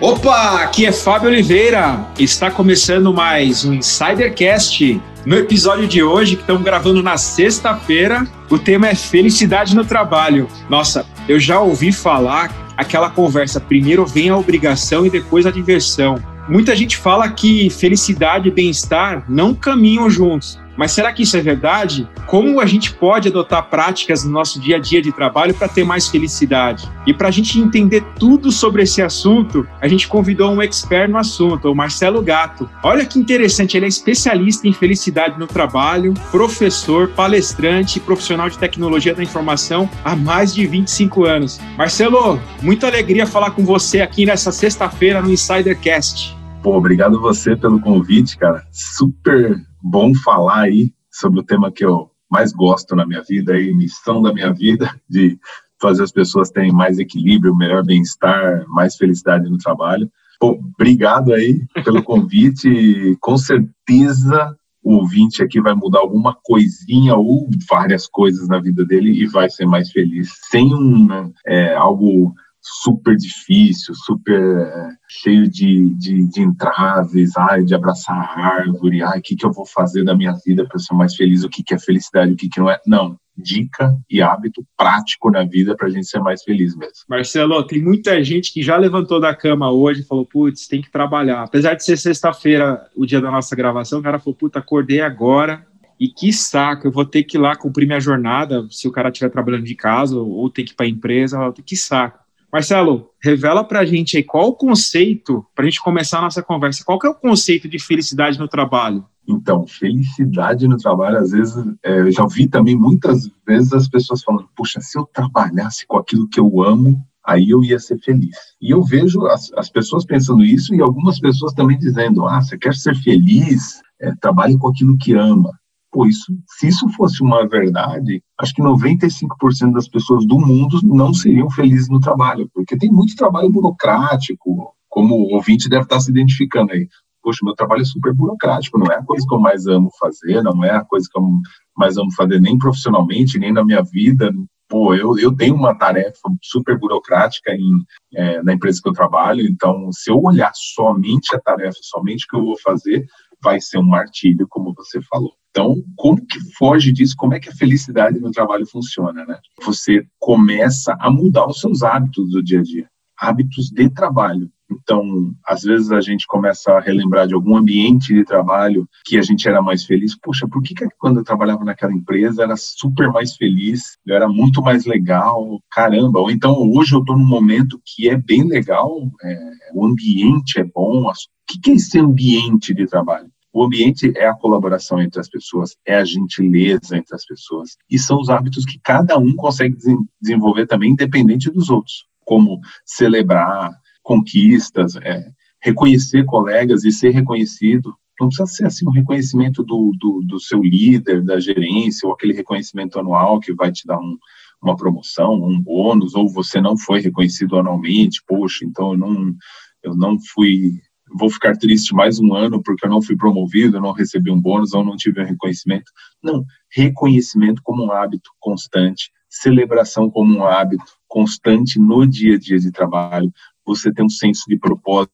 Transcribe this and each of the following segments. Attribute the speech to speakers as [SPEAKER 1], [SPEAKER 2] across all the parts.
[SPEAKER 1] Opa, aqui é Fábio Oliveira. Está começando mais um Insidercast. No episódio de hoje, que estamos gravando na sexta-feira, o tema é felicidade no trabalho. Nossa, eu já ouvi falar aquela conversa: primeiro vem a obrigação e depois a diversão. Muita gente fala que felicidade e bem-estar não caminham juntos. Mas será que isso é verdade? Como a gente pode adotar práticas no nosso dia a dia de trabalho para ter mais felicidade? E para a gente entender tudo sobre esse assunto, a gente convidou um expert no assunto, o Marcelo Gato. Olha que interessante, ele é especialista em felicidade no trabalho, professor, palestrante, profissional de tecnologia da informação há mais de 25 anos. Marcelo, muita alegria falar com você aqui nessa sexta-feira no Insidercast.
[SPEAKER 2] Pô, obrigado você pelo convite, cara. Super bom falar aí sobre o tema que eu mais gosto na minha vida, aí, missão da minha vida, de fazer as pessoas terem mais equilíbrio, melhor bem-estar, mais felicidade no trabalho. Pô, obrigado aí pelo convite. Com certeza o ouvinte aqui vai mudar alguma coisinha ou várias coisas na vida dele e vai ser mais feliz. Sem um, é, algo super difícil, super é, cheio de, de, de, entraves, ai, de abraçar a árvore, ai, o que, que eu vou fazer da minha vida para ser mais feliz, o que, que é felicidade, o que, que não é. Não, dica e hábito prático na vida para a gente ser mais feliz mesmo.
[SPEAKER 1] Marcelo, tem muita gente que já levantou da cama hoje e falou, putz, tem que trabalhar. Apesar de ser sexta-feira, o dia da nossa gravação, o cara falou, puta, acordei agora, e que saco, eu vou ter que ir lá cumprir minha jornada, se o cara estiver trabalhando de casa ou ter que ir para a empresa, que saco. Marcelo, revela para a gente aí qual o conceito, para a gente começar a nossa conversa, qual que é o conceito de felicidade no trabalho?
[SPEAKER 2] Então, felicidade no trabalho, às vezes, é, eu já ouvi também muitas vezes as pessoas falando, puxa, se eu trabalhasse com aquilo que eu amo, aí eu ia ser feliz. E eu vejo as, as pessoas pensando isso e algumas pessoas também dizendo, ah, você quer ser feliz, é, trabalhe com aquilo que ama. Pô, isso, se isso fosse uma verdade, acho que 95% das pessoas do mundo não seriam felizes no trabalho, porque tem muito trabalho burocrático, como o ouvinte deve estar se identificando aí. Poxa, meu trabalho é super burocrático, não é a coisa que eu mais amo fazer, não é a coisa que eu mais amo fazer nem profissionalmente, nem na minha vida. Pô, eu, eu tenho uma tarefa super burocrática em, é, na empresa que eu trabalho, então se eu olhar somente a tarefa, somente o que eu vou fazer, vai ser um martírio, como você falou. Então, como que foge disso? Como é que a felicidade no trabalho funciona, né? Você começa a mudar os seus hábitos do dia a dia, hábitos de trabalho. Então, às vezes a gente começa a relembrar de algum ambiente de trabalho que a gente era mais feliz. Puxa, por que, que quando eu trabalhava naquela empresa era super mais feliz, eu era muito mais legal? Caramba! Ou então hoje eu estou num momento que é bem legal, é, o ambiente é bom. O que, que é esse ambiente de trabalho? O ambiente é a colaboração entre as pessoas, é a gentileza entre as pessoas. E são os hábitos que cada um consegue desenvolver também, independente dos outros. Como celebrar conquistas, é, reconhecer colegas e ser reconhecido. Não precisa ser assim um reconhecimento do, do, do seu líder, da gerência, ou aquele reconhecimento anual que vai te dar um, uma promoção, um bônus, ou você não foi reconhecido anualmente, poxa, então eu não, eu não fui vou ficar triste mais um ano porque eu não fui promovido, eu não recebi um bônus ou não tive um reconhecimento. Não, reconhecimento como um hábito constante, celebração como um hábito constante no dia a dia de trabalho. Você tem um senso de propósito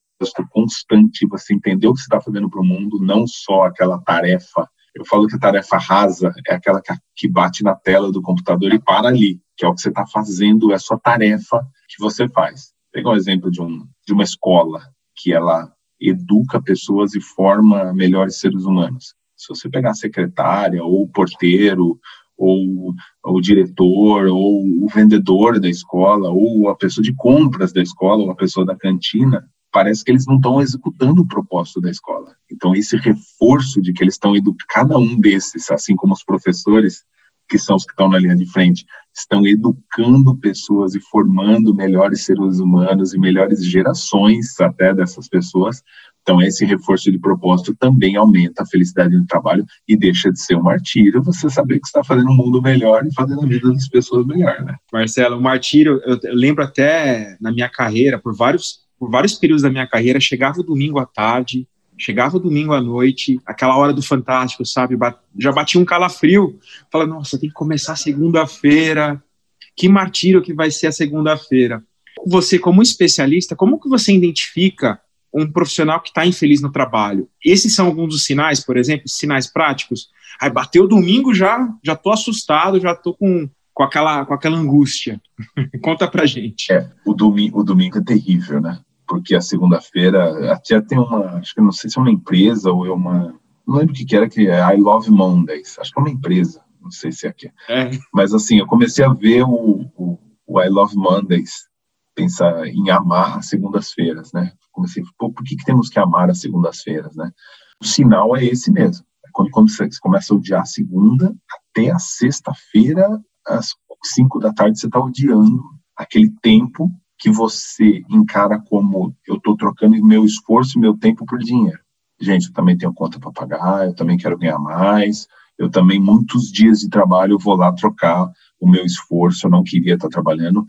[SPEAKER 2] constante, você entendeu o que você está fazendo para o mundo, não só aquela tarefa. Eu falo que a tarefa rasa é aquela que bate na tela do computador e para ali, que é o que você está fazendo, é a sua tarefa que você faz. Pega um exemplo de, um, de uma escola que ela educa pessoas e forma melhores seres humanos. Se você pegar a secretária, ou o porteiro, ou o diretor, ou o vendedor da escola, ou a pessoa de compras da escola, ou a pessoa da cantina, parece que eles não estão executando o propósito da escola. Então, esse reforço de que eles estão educando, cada um desses, assim como os professores, que são os que estão na linha de frente, estão educando pessoas e formando melhores seres humanos e melhores gerações até dessas pessoas. Então, esse reforço de propósito também aumenta a felicidade no trabalho e deixa de ser um martírio você saber que está fazendo um mundo melhor e fazendo a vida das pessoas melhor, né?
[SPEAKER 1] Marcelo, o martírio, eu lembro até na minha carreira, por vários, por vários períodos da minha carreira, chegava o domingo à tarde, Chegava o domingo à noite, aquela hora do Fantástico, sabe? Já batia um calafrio. Fala, nossa, tem que começar segunda-feira. Que martírio que vai ser a segunda-feira. você, como especialista, como que você identifica um profissional que está infeliz no trabalho? Esses são alguns dos sinais, por exemplo, sinais práticos. Aí bateu domingo já, já tô assustado, já tô com, com aquela com aquela angústia. Conta pra gente.
[SPEAKER 2] É, o domingo, o domingo é terrível, né? Porque a segunda-feira até tem uma, acho que não sei se é uma empresa ou é uma, não lembro o que, que era que é I Love Mondays. Acho que é uma empresa, não sei se é aqui. É. Mas assim, eu comecei a ver o, o, o I Love Mondays pensar em amar as segundas-feiras, né? Comecei, pô, por que, que temos que amar as segundas-feiras, né? O sinal é esse mesmo. Quando, quando você começa a odiar a segunda, até a sexta-feira, às cinco da tarde, você está odiando aquele tempo que você encara como eu estou trocando meu esforço e meu tempo por dinheiro. Gente, eu também tenho conta para pagar, eu também quero ganhar mais, eu também, muitos dias de trabalho, eu vou lá trocar o meu esforço, eu não queria estar trabalhando,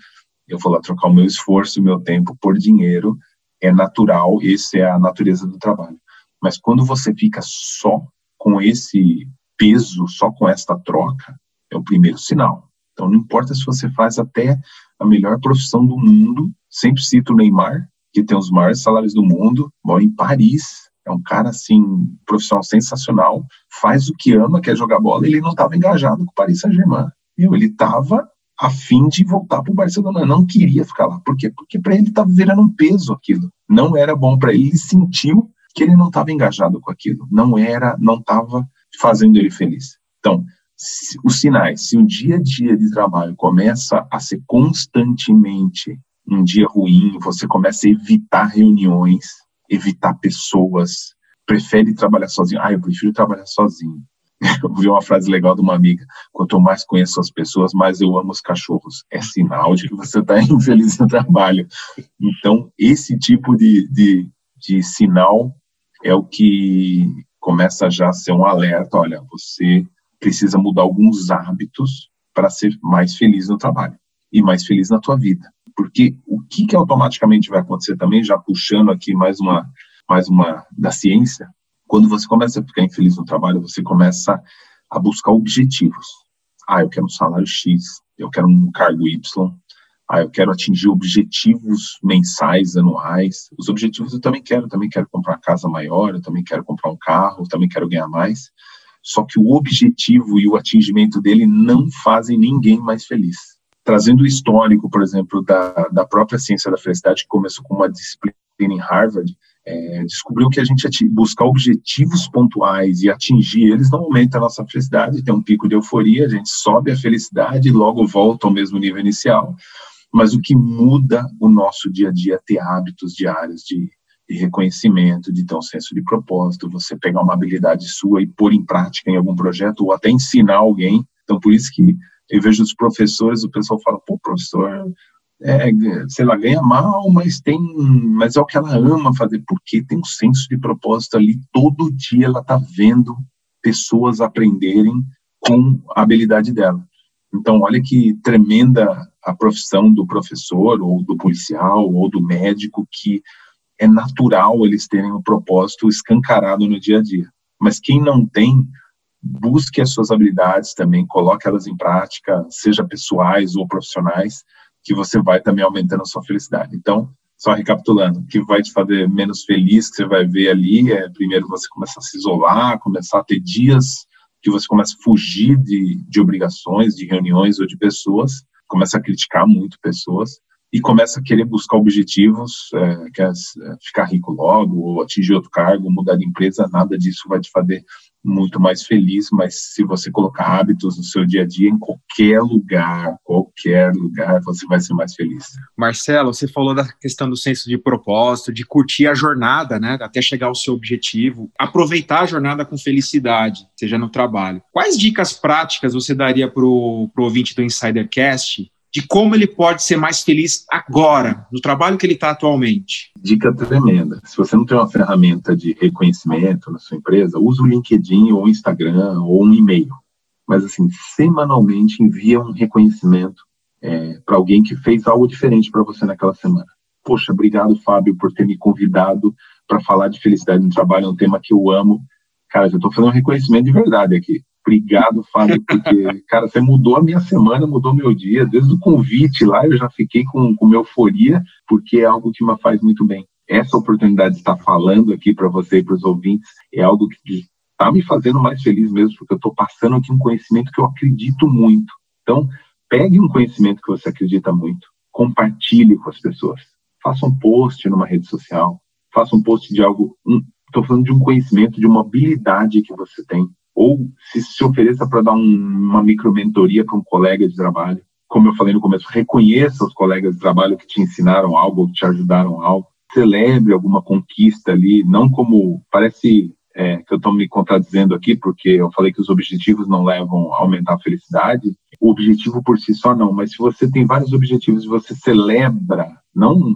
[SPEAKER 2] eu vou lá trocar o meu esforço, o meu tempo por dinheiro, é natural, essa é a natureza do trabalho. Mas quando você fica só com esse peso, só com esta troca, é o primeiro sinal. Então não importa se você faz até a melhor profissão do mundo, sempre cito o Neymar, que tem os maiores salários do mundo, mora em Paris, é um cara assim, profissional sensacional, faz o que ama, quer jogar bola, ele não estava engajado com o Paris Saint-Germain. Ele estava a fim de voltar para o Barcelona. Não queria ficar lá. Por quê? Porque para ele estava virando um peso aquilo. Não era bom para ele. Ele sentiu que ele não estava engajado com aquilo. Não era, não estava fazendo ele feliz. Então, se, os sinais, se o dia a dia de trabalho começa a ser constantemente um dia ruim, você começa a evitar reuniões, evitar pessoas, prefere trabalhar sozinho. Ah, eu prefiro trabalhar sozinho. Eu vi uma frase legal de uma amiga: quanto mais conheço as pessoas, mais eu amo os cachorros. É sinal de que você está infeliz no trabalho. Então, esse tipo de, de, de sinal é o que começa já a ser um alerta: olha, você precisa mudar alguns hábitos para ser mais feliz no trabalho e mais feliz na tua vida. Porque o que, que automaticamente vai acontecer também, já puxando aqui mais uma, mais uma da ciência, quando você começa a ficar infeliz no trabalho, você começa a buscar objetivos. Ah, eu quero um salário X, eu quero um cargo Y, ah, eu quero atingir objetivos mensais, anuais. Os objetivos eu também quero, eu também quero comprar uma casa maior, eu também quero comprar um carro, eu também quero ganhar mais. Só que o objetivo e o atingimento dele não fazem ninguém mais feliz. Trazendo o histórico, por exemplo, da, da própria ciência da felicidade, que começou com uma disciplina em Harvard, é, descobriu que a gente buscar objetivos pontuais e atingir eles não aumenta a nossa felicidade, tem um pico de euforia, a gente sobe a felicidade e logo volta ao mesmo nível inicial. Mas o que muda o nosso dia a dia é ter hábitos diários de, de reconhecimento, de ter um senso de propósito, você pegar uma habilidade sua e pôr em prática em algum projeto ou até ensinar alguém. Então, por isso que eu vejo os professores, o pessoal fala, pô, professor, é, sei lá, ganha mal, mas tem, mas é o que ela ama fazer, porque tem um senso de propósito ali, todo dia ela está vendo pessoas aprenderem com a habilidade dela. Então, olha que tremenda a profissão do professor, ou do policial, ou do médico, que é natural eles terem o um propósito escancarado no dia a dia. Mas quem não tem, busque as suas habilidades também, coloque elas em prática, seja pessoais ou profissionais, que você vai também aumentando a sua felicidade. Então, só recapitulando, o que vai te fazer menos feliz, que você vai ver ali, é primeiro você começar a se isolar, começar a ter dias que você começa a fugir de, de obrigações, de reuniões ou de pessoas, começa a criticar muito pessoas e começa a querer buscar objetivos, é, quer é, ficar rico logo, ou atingir outro cargo, mudar de empresa, nada disso vai te fazer muito mais feliz, mas se você colocar hábitos no seu dia a dia, em qualquer lugar, qualquer lugar, você vai ser mais feliz.
[SPEAKER 1] Marcelo, você falou da questão do senso de propósito, de curtir a jornada, né, até chegar ao seu objetivo, aproveitar a jornada com felicidade, seja no trabalho. Quais dicas práticas você daria para o ouvinte do Insidercast de como ele pode ser mais feliz agora, no trabalho que ele está atualmente?
[SPEAKER 2] Dica tremenda. Se você não tem uma ferramenta de reconhecimento na sua empresa, use o LinkedIn ou o Instagram ou um e-mail. Mas, assim, semanalmente envia um reconhecimento é, para alguém que fez algo diferente para você naquela semana. Poxa, obrigado, Fábio, por ter me convidado para falar de felicidade no trabalho, é um tema que eu amo. Cara, eu estou fazendo um reconhecimento de verdade aqui. Obrigado, Fábio, porque, cara, você mudou a minha semana, mudou meu dia. Desde o convite lá, eu já fiquei com, com euforia, porque é algo que me faz muito bem. Essa oportunidade de estar falando aqui para você e para os ouvintes é algo que está me fazendo mais feliz mesmo, porque eu estou passando aqui um conhecimento que eu acredito muito. Então, pegue um conhecimento que você acredita muito, compartilhe com as pessoas. Faça um post numa rede social, faça um post de algo. Estou um, falando de um conhecimento, de uma habilidade que você tem ou se, se ofereça para dar um, uma micromentoria para um colega de trabalho. Como eu falei no começo, reconheça os colegas de trabalho que te ensinaram algo, que te ajudaram algo. Celebre alguma conquista ali, não como parece é, que eu estou me contradizendo aqui, porque eu falei que os objetivos não levam a aumentar a felicidade. O objetivo por si só não, mas se você tem vários objetivos e você celebra, não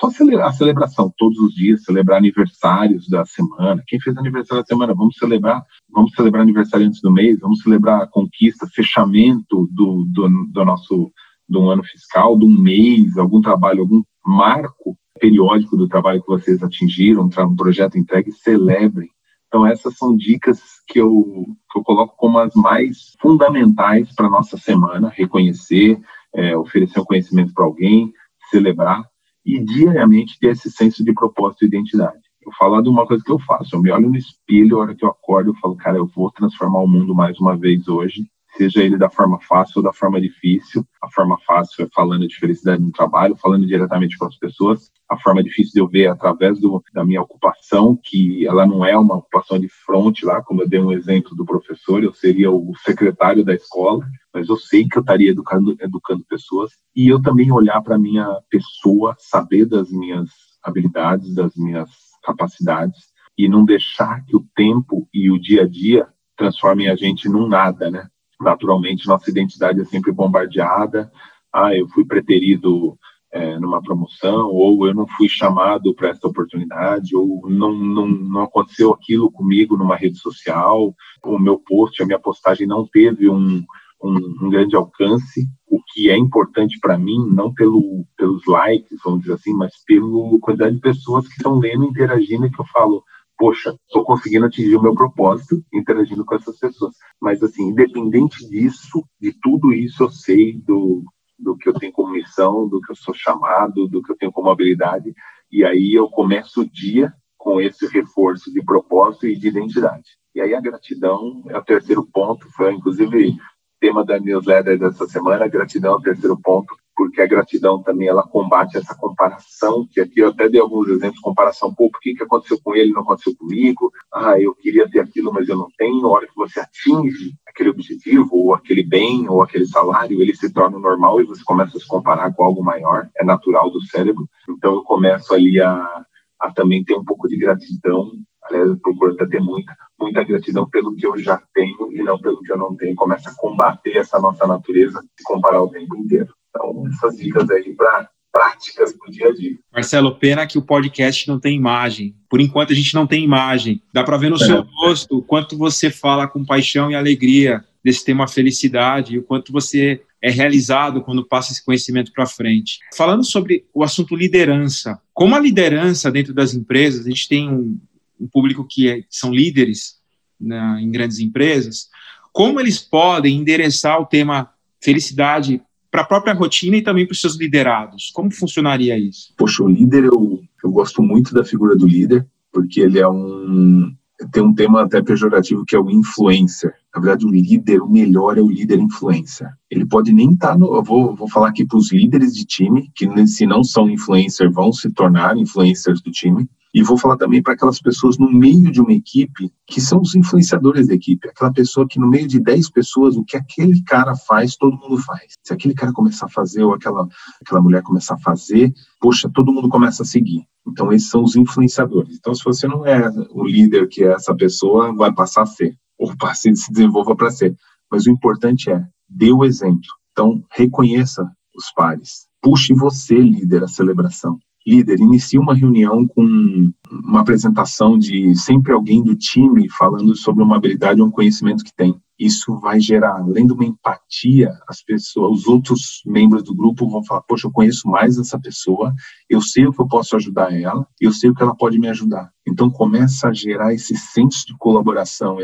[SPEAKER 2] só a celebração todos os dias, celebrar aniversários da semana. Quem fez aniversário da semana, vamos celebrar, vamos celebrar aniversário antes do mês, vamos celebrar a conquista, fechamento do, do, do nosso do ano fiscal, de um mês, algum trabalho, algum marco periódico do trabalho que vocês atingiram, um projeto entregue, celebrem. Então, essas são dicas que eu, que eu coloco como as mais fundamentais para a nossa semana: reconhecer, é, oferecer um conhecimento para alguém, celebrar e diariamente ter esse senso de propósito e identidade. Eu falo de uma coisa que eu faço, eu me olho no espelho, a hora que eu acordo, eu falo, cara, eu vou transformar o mundo mais uma vez hoje, seja ele da forma fácil ou da forma difícil. A forma fácil é falando de felicidade no trabalho, falando diretamente com as pessoas. A forma difícil de eu ver através do, da minha ocupação, que ela não é uma ocupação de fronte lá, como eu dei um exemplo do professor, eu seria o secretário da escola, mas eu sei que eu estaria educando, educando pessoas. E eu também olhar para a minha pessoa, saber das minhas habilidades, das minhas capacidades, e não deixar que o tempo e o dia a dia transformem a gente num nada, né? Naturalmente nossa identidade é sempre bombardeada. Ah, eu fui preterido é, numa promoção, ou eu não fui chamado para essa oportunidade, ou não, não, não aconteceu aquilo comigo numa rede social, o meu post, a minha postagem não teve um, um, um grande alcance, o que é importante para mim, não pelo, pelos likes, vamos dizer assim, mas pela quantidade de pessoas que estão lendo, interagindo, e que eu falo, poxa, estou conseguindo atingir o meu propósito interagindo com essas pessoas. Mas, assim, independente disso, de tudo isso, eu sei do, do que eu tenho como missão, do que eu sou chamado, do que eu tenho como habilidade. E aí eu começo o dia com esse reforço de propósito e de identidade. E aí a gratidão é o terceiro ponto, foi inclusive tema da newsletter dessa semana, gratidão é o terceiro ponto, porque a gratidão também ela combate essa comparação, que aqui eu até dei alguns exemplos, comparação, pô, por que, que aconteceu com ele não aconteceu comigo? Ah, eu queria ter aquilo, mas eu não tenho. A hora que você atinge aquele objetivo, ou aquele bem, ou aquele salário, ele se torna normal e você começa a se comparar com algo maior, é natural do cérebro. Então eu começo ali a, a também ter um pouco de gratidão aliás, eu procuro até ter muita, muita gratidão pelo que eu já tenho e não pelo que eu não tenho. Começa a combater essa nossa natureza de comparar o tempo inteiro. Então, essas dicas aí para práticas do dia a dia.
[SPEAKER 1] Marcelo, pena que o podcast não tem imagem. Por enquanto a gente não tem imagem. Dá para ver no é. seu rosto o quanto você fala com paixão e alegria desse tema felicidade e o quanto você é realizado quando passa esse conhecimento para frente. Falando sobre o assunto liderança, como a liderança dentro das empresas, a gente tem um, um público que é, são líderes né, em grandes empresas, como eles podem endereçar o tema felicidade para a própria rotina e também para os seus liderados? Como funcionaria isso?
[SPEAKER 2] Poxa, o líder, eu, eu gosto muito da figura do líder, porque ele é um. Tem um tema até pejorativo que é o influencer. Na verdade, o líder, o melhor é o líder influencer. Ele pode nem estar tá no. Eu vou, vou falar aqui para os líderes de time, que se não são influencer, vão se tornar influencers do time. E vou falar também para aquelas pessoas no meio de uma equipe que são os influenciadores da equipe. Aquela pessoa que no meio de 10 pessoas, o que aquele cara faz, todo mundo faz. Se aquele cara começar a fazer ou aquela, aquela mulher começar a fazer, poxa, todo mundo começa a seguir. Então, esses são os influenciadores. Então, se você não é o líder que é essa pessoa, vai passar a ser. Ou se desenvolva para ser. Mas o importante é, dê o exemplo. Então, reconheça os pares. Puxe você, líder, a celebração líder, inicie uma reunião com uma apresentação de sempre alguém do time falando sobre uma habilidade ou um conhecimento que tem. Isso vai gerar, além de uma empatia, as pessoas, os outros membros do grupo vão falar: Poxa, eu conheço mais essa pessoa, eu sei o que eu posso ajudar ela, eu sei o que ela pode me ajudar. Então começa a gerar esse senso de colaboração,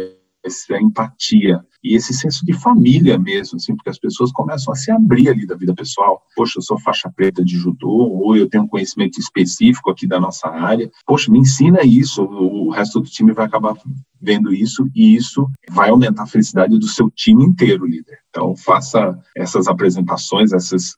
[SPEAKER 2] essa empatia e esse senso de família mesmo, assim, porque as pessoas começam a se abrir ali da vida pessoal. Poxa, eu sou faixa preta de judô, ou eu tenho um conhecimento específico aqui da nossa área. Poxa, me ensina isso, o resto do time vai acabar vendo isso e isso vai aumentar a felicidade do seu time inteiro, líder. Então, faça essas apresentações, essas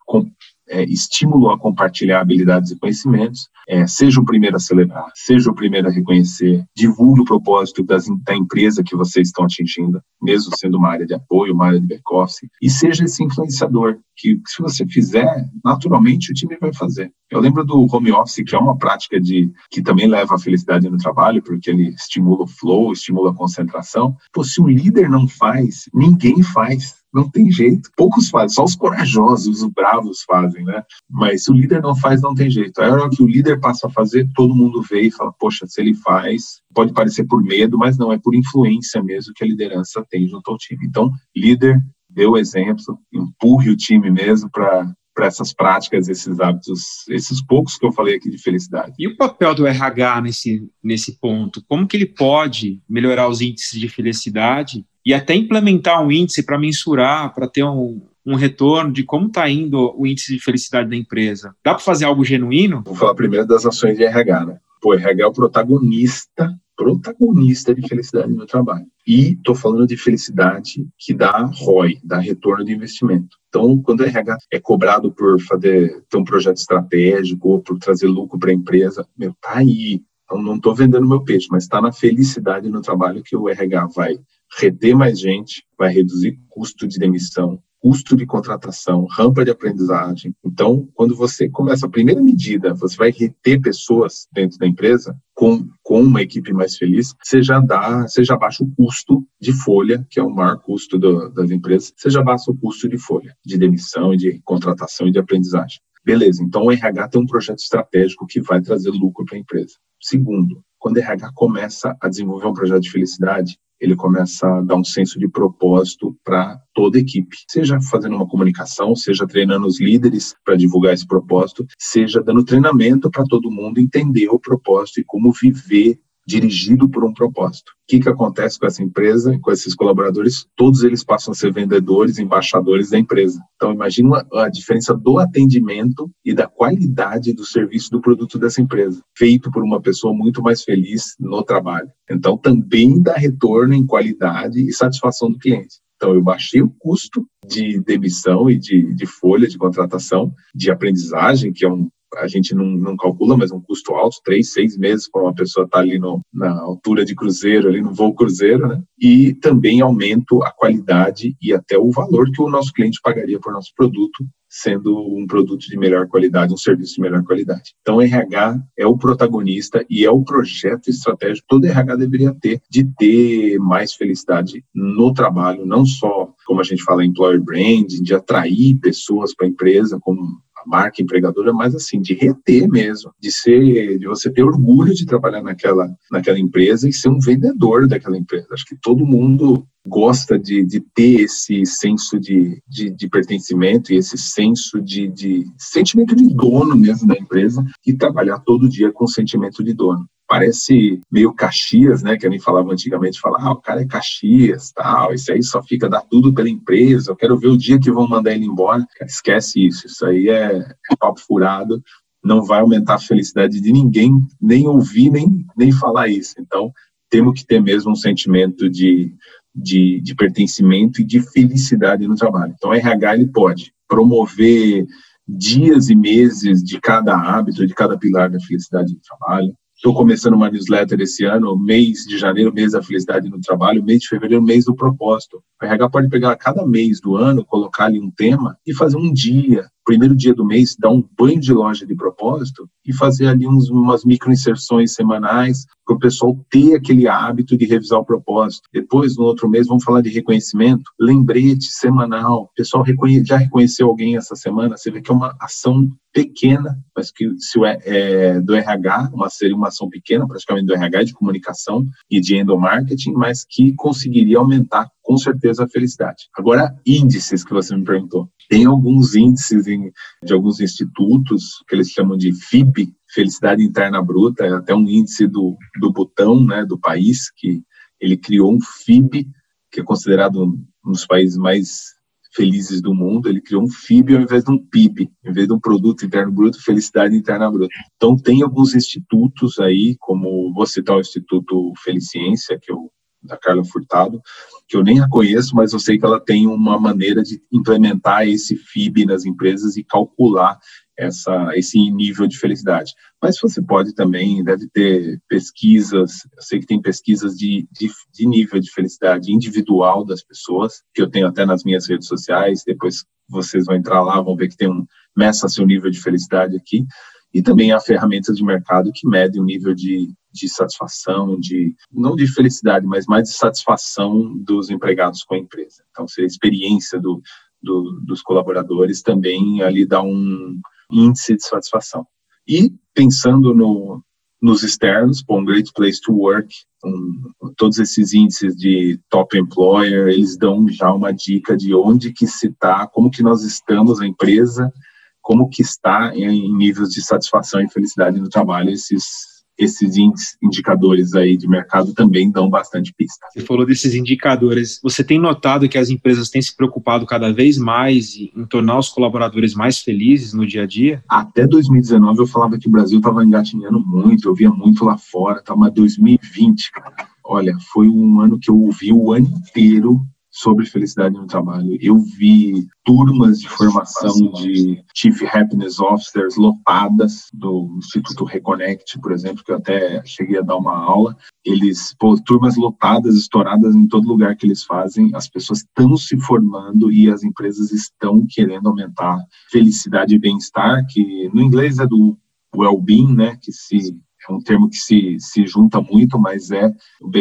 [SPEAKER 2] é, estímulo a compartilhar habilidades e conhecimentos, é, seja o primeiro a celebrar, seja o primeiro a reconhecer, divulgue o propósito das, da empresa que vocês estão atingindo, mesmo sendo uma área de apoio, uma área de back-office, e seja esse influenciador, que se você fizer, naturalmente o time vai fazer. Eu lembro do home office, que é uma prática de que também leva à felicidade no trabalho, porque ele estimula o flow, estimula a concentração. Pô, se o líder não faz, ninguém faz. Não tem jeito. Poucos fazem, só os corajosos, os bravos fazem, né? Mas se o líder não faz, não tem jeito. Aí a hora que o líder passa a fazer, todo mundo vê e fala: Poxa, se ele faz, pode parecer por medo, mas não, é por influência mesmo que a liderança tem junto ao time. Então, líder, dê o exemplo, empurre o time mesmo para para essas práticas, esses hábitos, esses poucos que eu falei aqui de felicidade.
[SPEAKER 1] E o papel do RH nesse, nesse ponto? Como que ele pode melhorar os índices de felicidade e até implementar um índice para mensurar, para ter um, um retorno de como está indo o índice de felicidade da empresa? Dá para fazer algo genuíno?
[SPEAKER 2] Vou falar primeiro das ações de RH, né? Pô, RH é o protagonista protagonista de felicidade no trabalho. E estou falando de felicidade que dá ROI, dá retorno de investimento. Então, quando o RH é cobrado por fazer ter um projeto estratégico ou por trazer lucro para a empresa, meu, tá aí. Então, não estou vendendo meu peixe, mas está na felicidade no trabalho que o RH vai reter mais gente, vai reduzir custo de demissão, custo de contratação, rampa de aprendizagem. Então, quando você começa a primeira medida, você vai reter pessoas dentro da empresa com, com uma equipe mais feliz, você já dá, você já baixa o custo de folha, que é o maior custo do, das empresas, você já baixa o custo de folha, de demissão, de contratação e de aprendizagem. Beleza, então o RH tem um projeto estratégico que vai trazer lucro para a empresa. Segundo, quando o RH começa a desenvolver um projeto de felicidade, ele começa a dar um senso de propósito para toda a equipe, seja fazendo uma comunicação, seja treinando os líderes para divulgar esse propósito, seja dando treinamento para todo mundo entender o propósito e como viver dirigido por um propósito. O que, que acontece com essa empresa, com esses colaboradores? Todos eles passam a ser vendedores, embaixadores da empresa. Então, imagina a diferença do atendimento e da qualidade do serviço do produto dessa empresa, feito por uma pessoa muito mais feliz no trabalho. Então, também dá retorno em qualidade e satisfação do cliente. Então, eu baixei o custo de demissão e de, de folha de contratação, de aprendizagem, que é um a gente não, não calcula, mas um custo alto, três, seis meses para uma pessoa estar tá ali no, na altura de cruzeiro, ali no voo cruzeiro, né? E também aumento a qualidade e até o valor que o nosso cliente pagaria por nosso produto, sendo um produto de melhor qualidade, um serviço de melhor qualidade. Então, RH é o protagonista e é o projeto estratégico todo RH deveria ter de ter mais felicidade no trabalho, não só, como a gente fala, employer branding, de atrair pessoas para a empresa, como marca empregadora, mas assim, de reter mesmo, de ser, de você ter orgulho de trabalhar naquela, naquela empresa e ser um vendedor daquela empresa. Acho que todo mundo gosta de, de ter esse senso de, de, de pertencimento e esse senso de, de sentimento de dono mesmo da empresa e trabalhar todo dia com sentimento de dono parece meio Caxias, né? Que a gente falava antigamente, falar, ah, o cara é Caxias, tal, isso aí só fica dar tudo pela empresa, eu quero ver o dia que vão mandar ele embora. Esquece isso, isso aí é, é papo furado, não vai aumentar a felicidade de ninguém, nem ouvir, nem, nem falar isso. Então, temos que ter mesmo um sentimento de, de, de pertencimento e de felicidade no trabalho. Então, o RH ele pode promover dias e meses de cada hábito, de cada pilar da felicidade no trabalho, Estou começando uma newsletter esse ano, mês de janeiro, mês da felicidade no trabalho, mês de fevereiro, mês do propósito. O RH pode pegar cada mês do ano, colocar ali um tema e fazer um dia, primeiro dia do mês, dar um banho de loja de propósito e fazer ali uns, umas microinserções semanais para o pessoal ter aquele hábito de revisar o propósito. Depois, no outro mês, vamos falar de reconhecimento, lembrete semanal. O pessoal reconhe já reconheceu alguém essa semana? Você vê que é uma ação pequena, mas que se o, é, do RH, uma, seria uma ação pequena, praticamente do RH, de comunicação e de endomarketing, mas que conseguiria aumentar com certeza a felicidade. Agora, índices que você me perguntou. Tem alguns índices em, de alguns institutos que eles chamam de FIB, Felicidade Interna Bruta, é até um índice do, do Butão, né, do país, que ele criou um FIB que é considerado um dos países mais felizes do mundo, ele criou um FIB ao invés de um PIB, em vez de um produto interno bruto, felicidade interna bruta. Então tem alguns institutos aí, como vou citar o Instituto Feliciência, que é o da Carla Furtado, que eu nem a conheço, mas eu sei que ela tem uma maneira de implementar esse FIB nas empresas e calcular essa, esse nível de felicidade. Mas você pode também, deve ter pesquisas, eu sei que tem pesquisas de, de, de nível de felicidade individual das pessoas, que eu tenho até nas minhas redes sociais, depois vocês vão entrar lá, vão ver que tem um, meça seu nível de felicidade aqui, e também há ferramentas de mercado que medem o nível de, de satisfação, de não de felicidade, mas mais de satisfação dos empregados com a empresa. Então, se a experiência do, do, dos colaboradores também ali dá um índice de satisfação. E pensando no, nos externos, um Great Place to Work, um, todos esses índices de Top Employer, eles dão já uma dica de onde que se está, como que nós estamos, a empresa, como que está em níveis de satisfação e felicidade no trabalho esses esses indicadores aí de mercado também dão bastante pista.
[SPEAKER 1] Você falou desses indicadores. Você tem notado que as empresas têm se preocupado cada vez mais em tornar os colaboradores mais felizes no dia a dia?
[SPEAKER 2] Até 2019 eu falava que o Brasil estava engatinhando muito, eu via muito lá fora, tá? mas 2020, cara, olha, foi um ano que eu ouvi o ano inteiro sobre felicidade no trabalho. Eu vi turmas de formação de Chief Happiness Officers lotadas do Instituto Reconnect, por exemplo, que eu até cheguei a dar uma aula. Eles, pô, turmas lotadas, estouradas em todo lugar que eles fazem. As pessoas estão se formando e as empresas estão querendo aumentar felicidade e bem-estar, que no inglês é do well-being, né, que se é um termo que se, se junta muito, mas é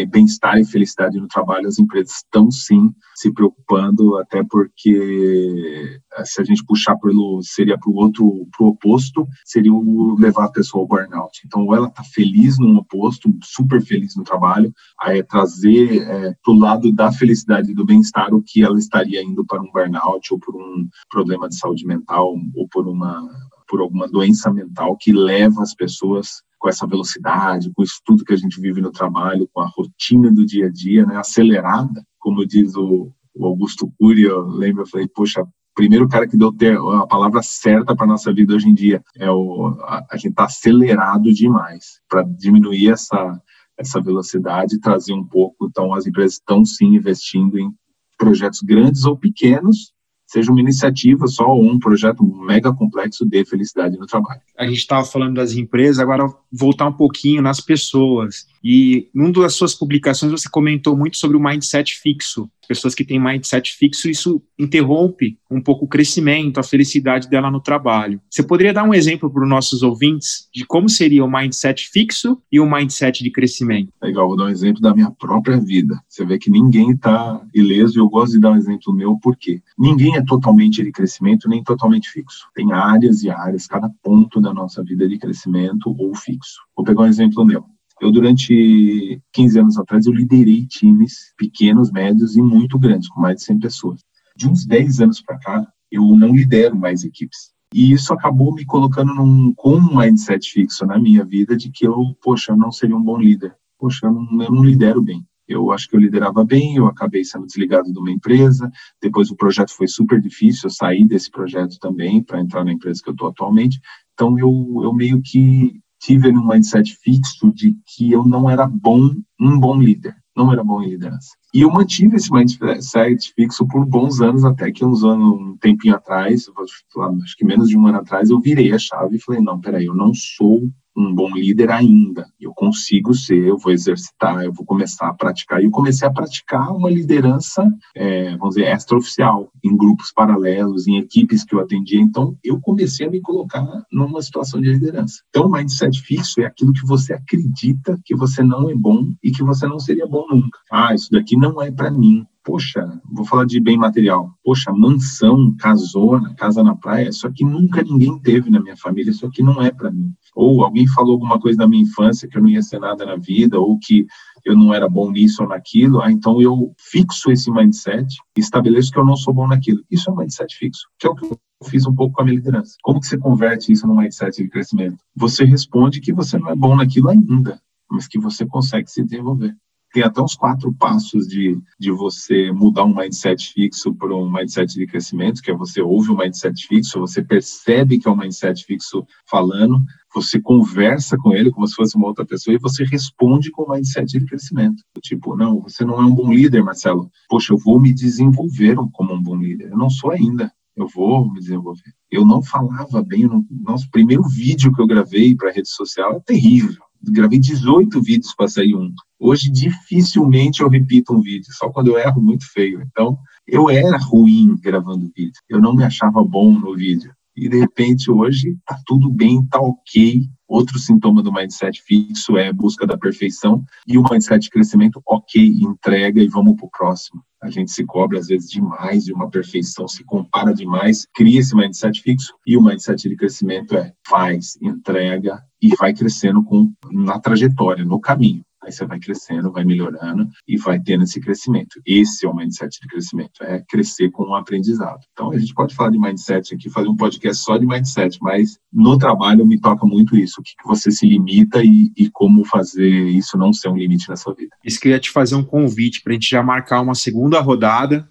[SPEAKER 2] bem-estar e felicidade no trabalho. As empresas estão sim se preocupando, até porque eh, se a gente puxar pelo seria para o outro, para o oposto, seria o levar a pessoa ao burnout. Então, ou ela está feliz no oposto, super feliz no trabalho, aí é trazer é, para o lado da felicidade e do bem-estar o que ela estaria indo para um burnout ou por um problema de saúde mental ou por uma por alguma doença mental que leva as pessoas com essa velocidade, com isso tudo que a gente vive no trabalho, com a rotina do dia a dia, né, acelerada, como diz o, o Augusto Cury, eu lembro, eu falei, poxa, primeiro cara que deu a palavra certa para nossa vida hoje em dia é o a, a gente está acelerado demais para diminuir essa essa velocidade e trazer um pouco então as empresas estão sim investindo em projetos grandes ou pequenos seja uma iniciativa só ou um projeto mega complexo de felicidade no trabalho.
[SPEAKER 1] A gente estava falando das empresas, agora voltar um pouquinho nas pessoas. E numa das suas publicações você comentou muito sobre o mindset fixo pessoas que têm mindset fixo, isso interrompe um pouco o crescimento, a felicidade dela no trabalho. Você poderia dar um exemplo para os nossos ouvintes de como seria o mindset fixo e o mindset de crescimento?
[SPEAKER 2] Legal, vou dar um exemplo da minha própria vida. Você vê que ninguém está ileso e eu gosto de dar um exemplo meu, porque ninguém é totalmente de crescimento nem totalmente fixo. Tem áreas e áreas, cada ponto da nossa vida de crescimento ou fixo. Vou pegar um exemplo meu. Eu, durante 15 anos atrás, eu liderei times pequenos, médios e muito grandes, com mais de 100 pessoas. De uns 10 anos para cá, eu não lidero mais equipes. E isso acabou me colocando num, com um mindset fixo na minha vida de que eu, poxa, eu não seria um bom líder. Poxa, eu não, eu não lidero bem. Eu acho que eu liderava bem, eu acabei sendo desligado de uma empresa, depois o projeto foi super difícil, eu saí desse projeto também para entrar na empresa que eu estou atualmente. Então eu, eu meio que tive um mindset fixo de que eu não era bom, um bom líder, não era bom em liderança. E eu mantive esse mindset fixo por bons anos, até que uns anos, um tempinho atrás, acho que menos de um ano atrás, eu virei a chave e falei, não, peraí, eu não sou um bom líder ainda. Eu consigo ser, eu vou exercitar, eu vou começar a praticar. E eu comecei a praticar uma liderança, é, vamos dizer, extraoficial, em grupos paralelos, em equipes que eu atendia. Então, eu comecei a me colocar numa situação de liderança. Então, o mindset fixo é aquilo que você acredita que você não é bom e que você não seria bom nunca. Ah, isso daqui não é para mim poxa, vou falar de bem material, poxa, mansão, casona, casa na praia, isso aqui nunca ninguém teve na minha família, isso aqui não é para mim. Ou alguém falou alguma coisa da minha infância que eu não ia ser nada na vida, ou que eu não era bom nisso ou naquilo, ah, então eu fixo esse mindset e estabeleço que eu não sou bom naquilo. Isso é um mindset fixo, que é o que eu fiz um pouco com a minha liderança. Como que você converte isso num mindset de crescimento? Você responde que você não é bom naquilo ainda, mas que você consegue se desenvolver. Tem até uns quatro passos de, de você mudar um mindset fixo para um mindset de crescimento, que é você ouve um mindset fixo, você percebe que é um mindset fixo falando, você conversa com ele como se fosse uma outra pessoa e você responde com um mindset de crescimento. Tipo, não, você não é um bom líder, Marcelo. Poxa, eu vou me desenvolver como um bom líder. Eu não sou ainda. Eu vou me desenvolver. Eu não falava bem. No, nosso primeiro vídeo que eu gravei para rede social é terrível gravei 18 vídeos para sair um. Hoje, dificilmente eu repito um vídeo, só quando eu erro muito feio. Então, eu era ruim gravando vídeo. Eu não me achava bom no vídeo. E, de repente, hoje, tá tudo bem, tá ok. Outro sintoma do mindset fixo é a busca da perfeição. E o mindset de crescimento, ok, entrega e vamos para o próximo. A gente se cobra, às vezes, demais de uma perfeição, se compara demais, cria esse mindset fixo. E o mindset de crescimento é faz, entrega e vai crescendo com, na trajetória, no caminho. Aí você vai crescendo, vai melhorando e vai tendo esse crescimento. Esse é o mindset de crescimento, é crescer com o um aprendizado. Então a gente pode falar de mindset aqui, fazer um podcast só de mindset, mas no trabalho me toca muito isso, o que, você se limita e, e como fazer isso não ser um limite na sua vida.
[SPEAKER 1] Isso que eu ia te fazer um convite para a gente já marcar uma segunda rodada,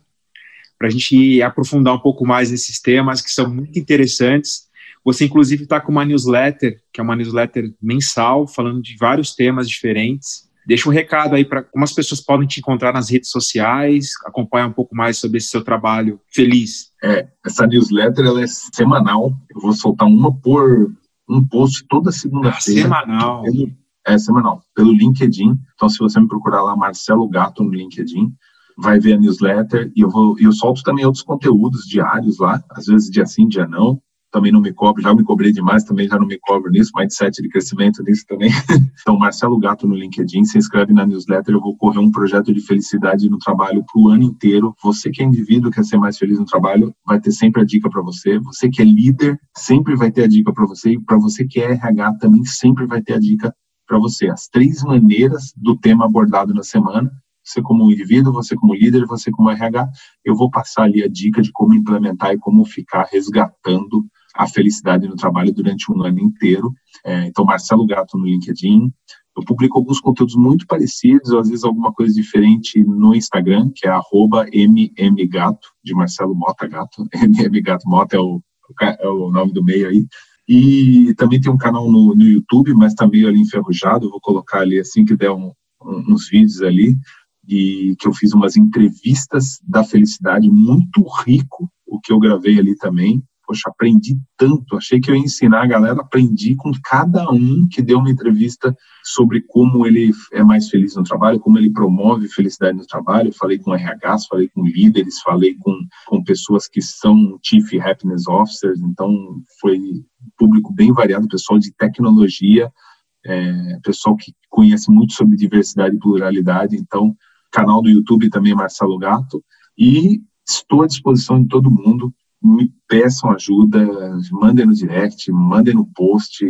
[SPEAKER 1] para a gente aprofundar um pouco mais esses temas que são muito interessantes você, inclusive, está com uma newsletter, que é uma newsletter mensal, falando de vários temas diferentes. Deixa um recado aí para como as pessoas podem te encontrar nas redes sociais, acompanhar um pouco mais sobre esse seu trabalho feliz.
[SPEAKER 2] É, essa newsletter ela é semanal. Eu vou soltar uma por um post toda segunda-feira.
[SPEAKER 1] Ah, semanal.
[SPEAKER 2] Pelo, é, semanal. Pelo LinkedIn. Então, se você me procurar lá, Marcelo Gato no LinkedIn, vai ver a newsletter e eu vou eu solto também outros conteúdos diários lá, às vezes dia sim, dia não também não me cobro, já me cobrei demais, também já não me cobro nisso, mindset de crescimento nisso também. então, Marcelo Gato no LinkedIn, se inscreve na newsletter, eu vou correr um projeto de felicidade no trabalho para o ano inteiro. Você que é indivíduo, quer ser mais feliz no trabalho, vai ter sempre a dica para você. Você que é líder, sempre vai ter a dica para você. E para você que é RH, também sempre vai ter a dica para você. As três maneiras do tema abordado na semana você como indivíduo, você como líder, você como RH, eu vou passar ali a dica de como implementar e como ficar resgatando a felicidade no trabalho durante um ano inteiro. É, então, Marcelo Gato no LinkedIn. Eu publico alguns conteúdos muito parecidos, às vezes alguma coisa diferente no Instagram, que é mmgato, de Marcelo Mota Gato. mmgato Mota é o, é o nome do meio aí. E também tem um canal no, no YouTube, mas está meio ali enferrujado. Eu vou colocar ali assim que der um, um, uns vídeos ali. E que eu fiz umas entrevistas da felicidade muito rico, o que eu gravei ali também poxa, aprendi tanto, achei que eu ia ensinar a galera, aprendi com cada um que deu uma entrevista sobre como ele é mais feliz no trabalho, como ele promove felicidade no trabalho, falei com RHs, falei com líderes, falei com, com pessoas que são Chief Happiness Officers, então foi público bem variado, pessoal de tecnologia, é, pessoal que conhece muito sobre diversidade e pluralidade, então canal do YouTube também Marcelo Gato, e estou à disposição de todo mundo me peçam ajuda, mandem no direct, mandem no post.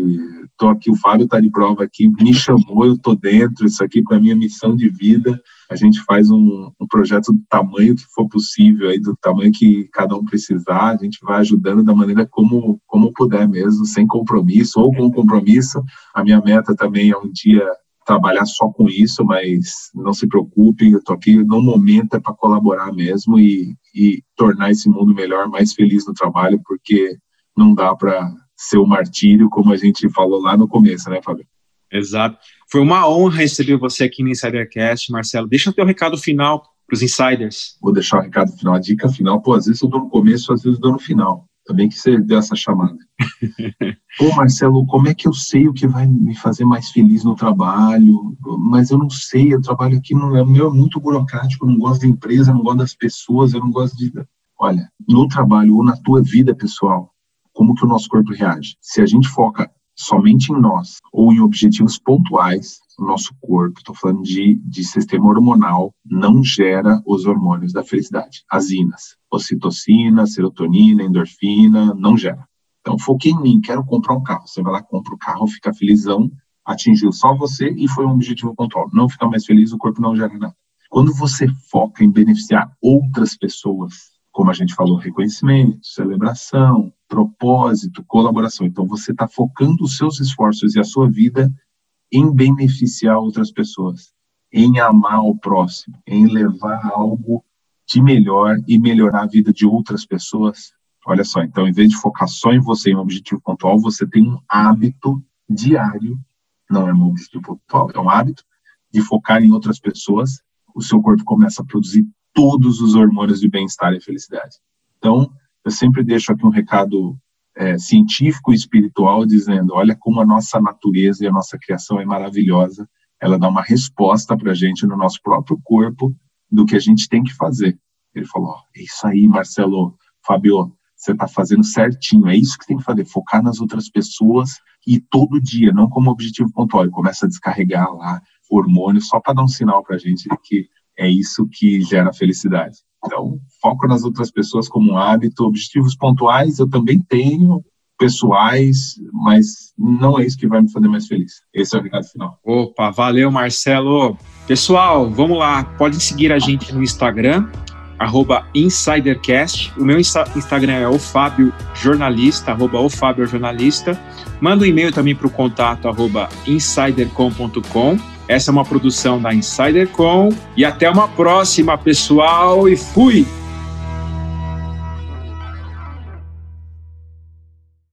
[SPEAKER 2] Tô aqui, o Fábio está de prova aqui, me chamou, eu tô dentro. Isso aqui para mim é missão de vida. A gente faz um, um, projeto do tamanho que for possível, aí do tamanho que cada um precisar. A gente vai ajudando da maneira como como puder mesmo, sem compromisso ou com compromisso. A minha meta também é um dia trabalhar só com isso, mas não se preocupem, eu estou aqui no momento é para colaborar mesmo e, e tornar esse mundo melhor, mais feliz no trabalho, porque não dá para ser o um martírio, como a gente falou lá no começo, né, Fábio?
[SPEAKER 1] Exato. Foi uma honra receber você aqui no Insidercast, Marcelo. Deixa o teu recado final para os insiders.
[SPEAKER 2] Vou deixar o recado final, a dica final. Pô, às vezes eu dou no começo, às vezes eu dou no final. Também que você deu essa chamada. Pô, Marcelo, como é que eu sei o que vai me fazer mais feliz no trabalho? Mas eu não sei, o trabalho aqui não é meu, é muito burocrático, eu não gosto da empresa, eu não gosto das pessoas, eu não gosto de. Olha, no trabalho ou na tua vida pessoal, como que o nosso corpo reage? Se a gente foca somente em nós ou em objetivos pontuais, o nosso corpo, estou falando de, de sistema hormonal, não gera os hormônios da felicidade, as inas, ocitocina, serotonina, endorfina, não gera. Então, foquei em mim, quero comprar um carro. Você vai lá, compra o carro, fica felizão, atingiu só você e foi um objetivo pontual. Não ficar mais feliz, o corpo não gera nada. Quando você foca em beneficiar outras pessoas, como a gente falou, reconhecimento, celebração, propósito, colaboração. Então, você está focando os seus esforços e a sua vida em beneficiar outras pessoas. em amar o próximo, em levar algo de melhor e melhorar a vida de outras pessoas. Olha só, então, em vez de focar só em você, em um objetivo pontual, você tem um hábito diário, não é um objetivo pontual, é um hábito de focar em outras pessoas, o seu corpo começa a produzir todos os hormônios de bem-estar e felicidade. Então, eu sempre deixo aqui um recado é, científico e espiritual dizendo: olha como a nossa natureza e a nossa criação é maravilhosa. Ela dá uma resposta para a gente no nosso próprio corpo do que a gente tem que fazer. Ele falou: oh, é isso aí, Marcelo, Fabio, você está fazendo certinho. É isso que tem que fazer: focar nas outras pessoas e todo dia, não como objetivo pontual. Ele começa a descarregar lá hormônios só para dar um sinal para a gente de que é isso que gera felicidade. Então, foco nas outras pessoas como um hábito, objetivos pontuais eu também tenho, pessoais, mas não é isso que vai me fazer mais feliz. Esse é o recado final.
[SPEAKER 1] Opa, valeu, Marcelo. Pessoal, vamos lá. Pode seguir a gente no Instagram, arroba InsiderCast. O meu Instagram é o Fábio Jornalista, arroba o Fábio Jornalista. Manda um e-mail também para o contato, arroba insidercom.com. Essa é uma produção da InsiderCom. E até uma próxima, pessoal, e fui!